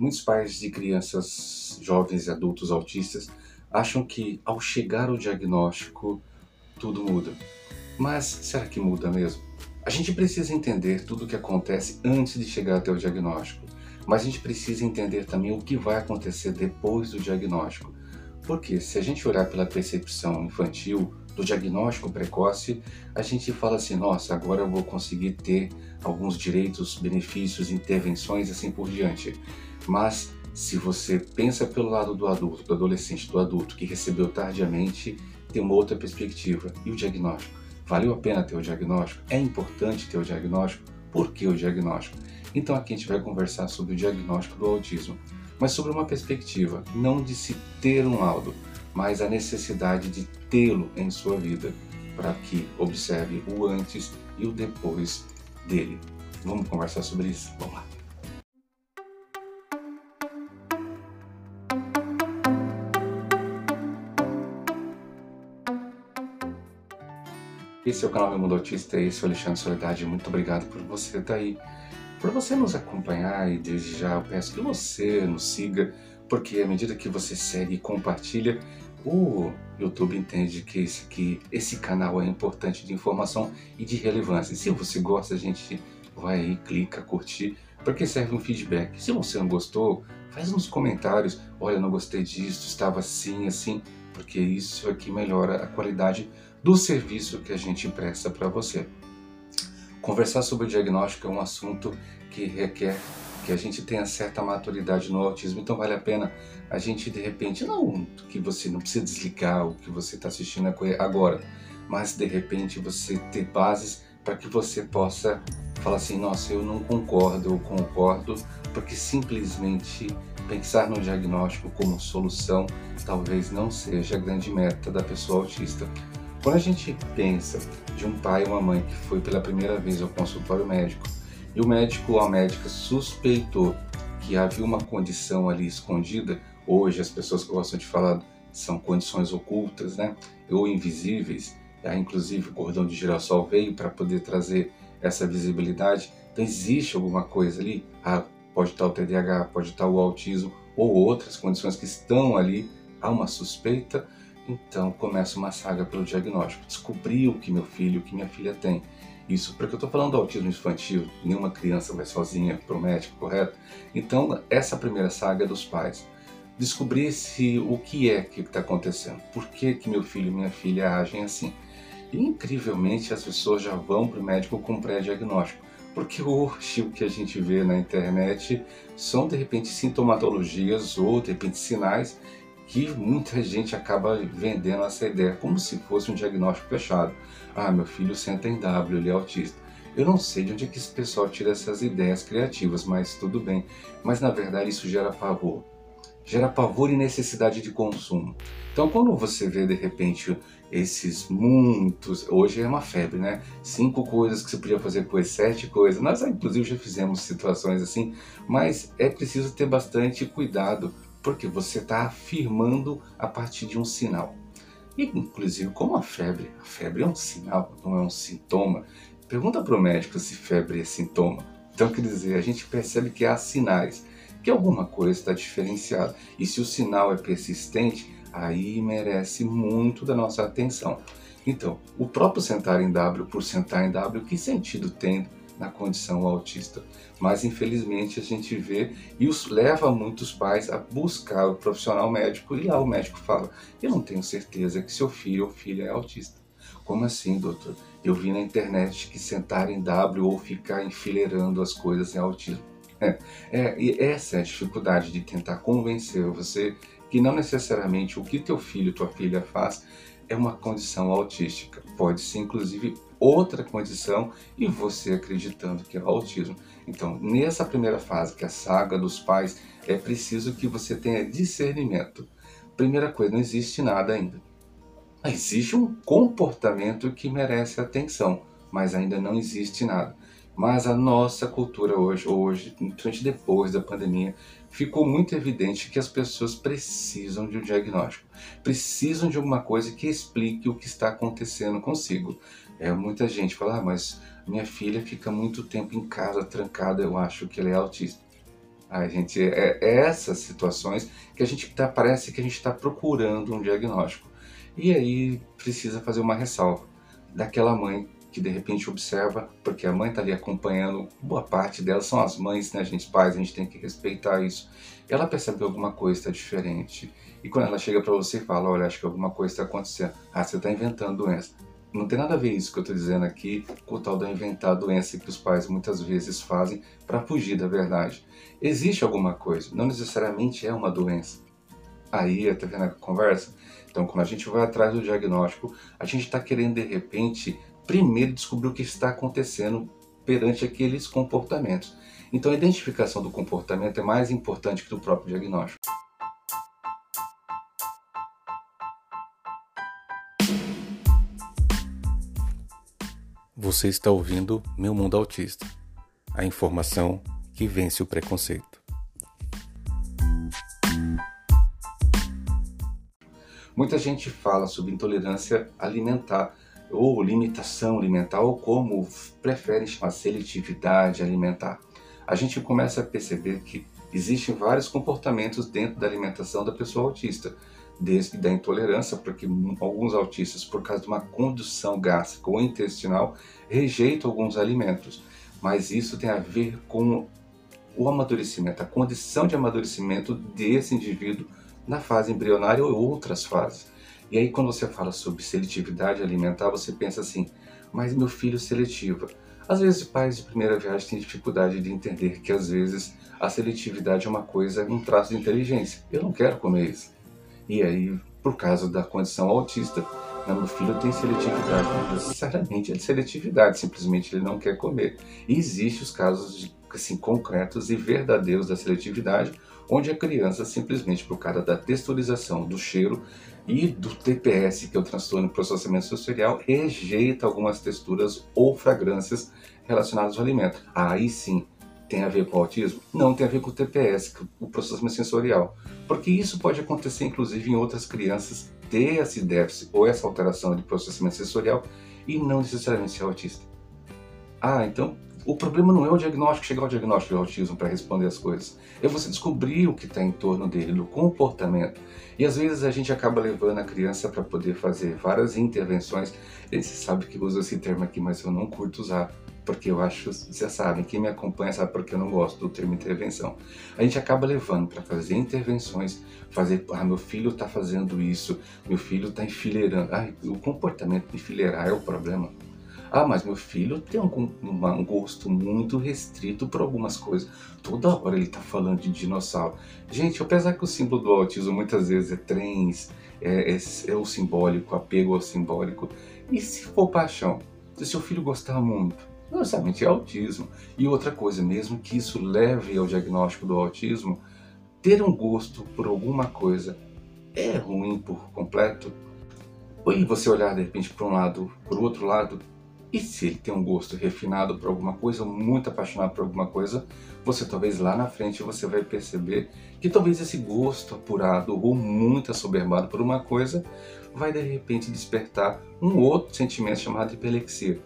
Muitos pais de crianças, jovens e adultos autistas acham que ao chegar o diagnóstico tudo muda. Mas será que muda mesmo? A gente precisa entender tudo o que acontece antes de chegar até o diagnóstico, mas a gente precisa entender também o que vai acontecer depois do diagnóstico. Porque se a gente olhar pela percepção infantil, do diagnóstico precoce, a gente fala assim: nossa, agora eu vou conseguir ter alguns direitos, benefícios, intervenções assim por diante. Mas se você pensa pelo lado do adulto, do adolescente, do adulto que recebeu tardiamente, tem uma outra perspectiva. E o diagnóstico? Valeu a pena ter o diagnóstico? É importante ter o diagnóstico? Por que o diagnóstico? Então aqui a gente vai conversar sobre o diagnóstico do autismo, mas sobre uma perspectiva, não de se ter um laudo, mas a necessidade de tê-lo em sua vida, para que observe o antes e o depois dele. Vamos conversar sobre isso? Vamos lá. Esse é o canal Meu Mundo Autista, esse é o Alexandre Soledade. Muito obrigado por você estar aí, por você nos acompanhar e desde já eu peço que você nos siga, porque à medida que você segue e compartilha, o YouTube entende que esse, aqui, esse canal é importante de informação e de relevância. Se você gosta, a gente vai aí, clica, curtir, porque serve um feedback. Se você não gostou, faz nos comentários, olha, não gostei disso, estava assim, assim, porque isso aqui melhora a qualidade do serviço que a gente presta para você. Conversar sobre diagnóstico é um assunto que requer que a gente tenha certa maturidade no autismo, então vale a pena a gente de repente, não que você não precisa desligar o que você está assistindo agora, mas de repente você ter bases para que você possa falar assim, nossa, eu não concordo, eu concordo, porque simplesmente pensar no diagnóstico como solução talvez não seja a grande meta da pessoa autista. Quando a gente pensa de um pai ou uma mãe que foi pela primeira vez ao consultório médico e o médico ou a médica suspeitou que havia uma condição ali escondida, hoje as pessoas gostam de falar são condições ocultas, né, ou invisíveis, ah, inclusive o cordão de girassol veio para poder trazer essa visibilidade. Então existe alguma coisa ali, ah, pode estar o TDAH, pode estar o autismo ou outras condições que estão ali, há uma suspeita, então começa uma saga pelo diagnóstico. Descobrir o que meu filho, o que minha filha tem. Isso porque eu estou falando do autismo infantil, nenhuma criança vai sozinha para o médico, correto? Então, essa primeira saga é dos pais. Descobrir se o que é que está acontecendo, por que, que meu filho e minha filha agem assim. E, incrivelmente, as pessoas já vão para o médico com pré-diagnóstico, porque hoje o que a gente vê na internet são de repente sintomatologias ou de repente sinais que muita gente acaba vendendo essa ideia como se fosse um diagnóstico fechado. Ah, meu filho senta em W, ele é autista. Eu não sei de onde é que esse pessoal tira essas ideias criativas, mas tudo bem. Mas na verdade isso gera pavor. Gera pavor e necessidade de consumo. Então quando você vê de repente esses muitos, hoje é uma febre, né? Cinco coisas que você podia fazer com sete coisas. Nós inclusive já fizemos situações assim, mas é preciso ter bastante cuidado porque você está afirmando a partir de um sinal. E, inclusive, como a febre, a febre é um sinal, não é um sintoma. Pergunta para o médico se febre é sintoma. Então, quer dizer, a gente percebe que há sinais, que alguma coisa está diferenciada. E se o sinal é persistente, aí merece muito da nossa atenção. Então, o próprio sentar em W por sentar em W, que sentido tem na condição autista. Mas infelizmente a gente vê e os leva muitos pais a buscar o profissional médico e lá o médico fala: Eu não tenho certeza que seu filho ou filha é autista. Como assim, doutor? Eu vi na internet que sentar em W ou ficar enfileirando as coisas é autismo. É, é, e essa é a dificuldade de tentar convencer você que não necessariamente o que teu filho, tua filha faz é uma condição autística. Pode ser inclusive outra condição e você acreditando que é o autismo. Então, nessa primeira fase, que é a saga dos pais, é preciso que você tenha discernimento. Primeira coisa, não existe nada ainda. Existe um comportamento que merece atenção, mas ainda não existe nada. Mas a nossa cultura hoje, hoje, principalmente depois da pandemia, ficou muito evidente que as pessoas precisam de um diagnóstico, precisam de alguma coisa que explique o que está acontecendo consigo. É, muita gente fala, ah, mas minha filha fica muito tempo em casa trancada, eu acho que ela é autista. A gente é, é essas situações que a gente tá, parece que a gente está procurando um diagnóstico. E aí precisa fazer uma ressalva daquela mãe que de repente observa, porque a mãe está ali acompanhando, boa parte delas são as mães, né, gente, pais, a gente tem que respeitar isso. Ela percebe alguma coisa está diferente. E quando ela chega para você e fala, olha, acho que alguma coisa está acontecendo. Ah, você está inventando doença. Não tem nada a ver isso que eu estou dizendo aqui com o tal da inventar doença que os pais muitas vezes fazem para fugir da verdade. Existe alguma coisa, não necessariamente é uma doença. Aí, tá vendo a conversa? Então, quando a gente vai atrás do diagnóstico, a gente está querendo de repente primeiro descobrir o que está acontecendo perante aqueles comportamentos. Então, a identificação do comportamento é mais importante que do próprio diagnóstico. Você está ouvindo Meu Mundo Autista a informação que vence o preconceito. Muita gente fala sobre intolerância alimentar ou limitação alimentar ou como preferem chamar seletividade alimentar. A gente começa a perceber que existem vários comportamentos dentro da alimentação da pessoa autista, desde da intolerância, porque alguns autistas, por causa de uma condução gástrica ou intestinal, rejeitam alguns alimentos. Mas isso tem a ver com o amadurecimento, a condição de amadurecimento desse indivíduo na fase embrionária ou outras fases. E aí, quando você fala sobre seletividade alimentar, você pensa assim: mas meu filho seletiva. Às vezes, pais de primeira viagem têm dificuldade de entender que, às vezes, a seletividade é uma coisa, um traço de inteligência. Eu não quero comer isso. E aí, por causa da condição autista, não, meu filho tem seletividade. Não necessariamente é de seletividade, simplesmente ele não quer comer. E existem os casos assim, concretos e verdadeiros da seletividade, onde a criança, simplesmente por causa da texturização do cheiro e do TPS, que é o transtorno de processamento sensorial, rejeita algumas texturas ou fragrâncias relacionadas ao alimento. Aí sim, tem a ver com o autismo? Não tem a ver com o TPS, é o processamento sensorial. Porque isso pode acontecer, inclusive, em outras crianças ter esse déficit ou essa alteração de processamento sensorial e não necessariamente ser autista. Ah, então o problema não é o diagnóstico, chegar ao diagnóstico de autismo para responder as coisas. É você descobrir o que está em torno dele, do comportamento. E às vezes a gente acaba levando a criança para poder fazer várias intervenções. E você sabe que usa esse termo aqui, mas eu não curto usar. Porque eu acho, vocês sabem, quem me acompanha sabe porque eu não gosto do termo intervenção. A gente acaba levando para fazer intervenções, fazer, ah, meu filho está fazendo isso, meu filho está enfileirando. Ah, o comportamento de enfileirar é o problema. Ah, mas meu filho tem um, um gosto muito restrito por algumas coisas. Toda hora ele está falando de dinossauro. Gente, apesar que o símbolo do autismo muitas vezes é trens, é, é, é o simbólico, apego ao simbólico. E se for paixão? Se seu filho gostar muito, não necessariamente é autismo. E outra coisa, mesmo que isso leve ao diagnóstico do autismo, ter um gosto por alguma coisa é ruim por completo? Ou você olhar de repente para um lado, para o outro lado, e se ele tem um gosto refinado por alguma coisa, muito apaixonado por alguma coisa, você talvez lá na frente você vai perceber que talvez esse gosto apurado ou muito assoberbado por uma coisa vai de repente despertar um outro sentimento chamado hiperlexia.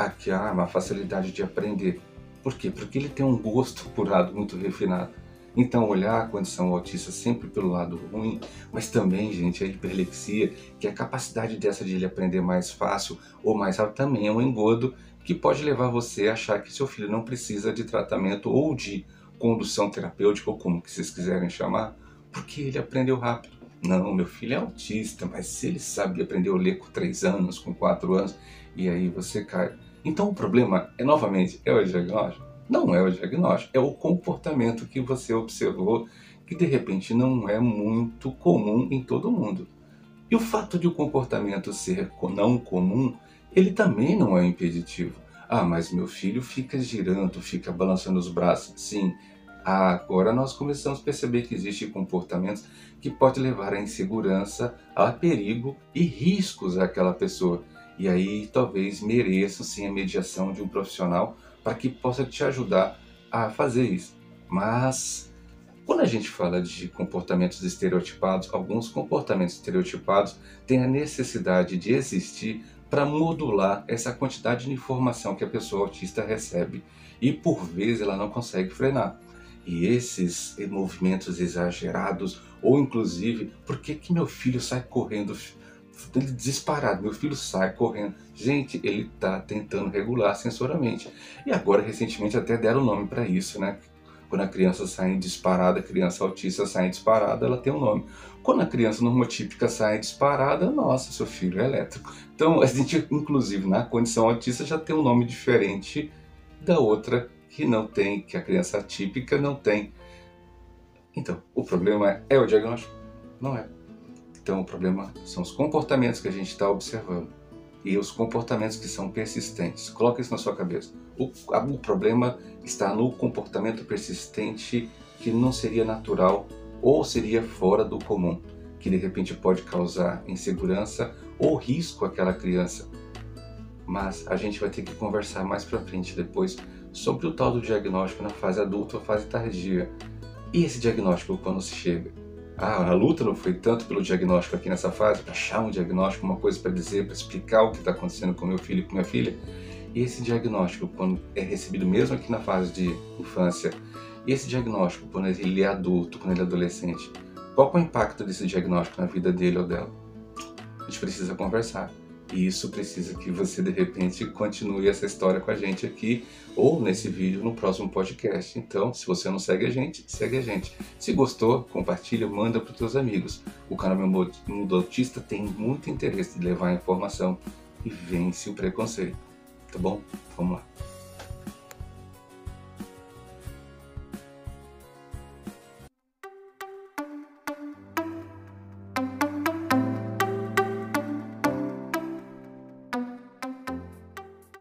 Aqui há uma facilidade de aprender. Por quê? Porque ele tem um gosto apurado muito refinado. Então, olhar a condição autista sempre pelo lado ruim, mas também, gente, a hiperlexia, que é a capacidade dessa de ele aprender mais fácil ou mais rápido, também é um engodo que pode levar você a achar que seu filho não precisa de tratamento ou de condução terapêutica, ou como que vocês quiserem chamar, porque ele aprendeu rápido. Não, meu filho é autista, mas se ele sabe aprender a ler com 3 anos, com 4 anos, e aí você cai. Então o problema é, novamente, é o diagnóstico? Não é o diagnóstico, é o comportamento que você observou que de repente não é muito comum em todo mundo. E o fato de o comportamento ser não comum, ele também não é impeditivo. Ah, mas meu filho fica girando, fica balançando os braços. Sim, agora nós começamos a perceber que existem comportamentos que podem levar à insegurança, a perigo e riscos àquela pessoa. E aí talvez mereçam sim a mediação de um profissional para que possa te ajudar a fazer isso. Mas quando a gente fala de comportamentos estereotipados, alguns comportamentos estereotipados têm a necessidade de existir para modular essa quantidade de informação que a pessoa autista recebe e por vezes ela não consegue frenar. E esses movimentos exagerados, ou inclusive, por que, que meu filho sai correndo disparado, meu filho sai correndo. Gente, ele está tentando regular sensoramente. E agora, recentemente, até deram nome para isso, né? Quando a criança sai disparada, a criança autista sai disparada, ela tem um nome. Quando a criança normotípica sai disparada, nossa, seu filho é elétrico. Então, a gente, inclusive, na condição autista, já tem um nome diferente da outra que não tem, que a criança atípica não tem. Então, o problema é o diagnóstico? Não é. Então, o problema são os comportamentos que a gente está observando e os comportamentos que são persistentes. Coloque isso na sua cabeça. O, o problema está no comportamento persistente que não seria natural ou seria fora do comum, que de repente pode causar insegurança ou risco àquela criança. Mas a gente vai ter que conversar mais para frente depois sobre o tal do diagnóstico na fase adulta ou fase tardia. E esse diagnóstico quando se chega? Ah, a luta não foi tanto pelo diagnóstico aqui nessa fase, para achar um diagnóstico, uma coisa para dizer, para explicar o que está acontecendo com meu filho e com minha filha. E esse diagnóstico, quando é recebido mesmo aqui na fase de infância, e esse diagnóstico, quando ele é adulto, quando ele é adolescente, qual é o impacto desse diagnóstico na vida dele ou dela? A gente precisa conversar. E isso precisa que você, de repente, continue essa história com a gente aqui ou nesse vídeo no próximo podcast. Então, se você não segue a gente, segue a gente. Se gostou, compartilha, manda para os teus amigos. O canal Meu Mundo Autista tem muito interesse de levar a informação e vence o preconceito. Tá bom? Vamos lá.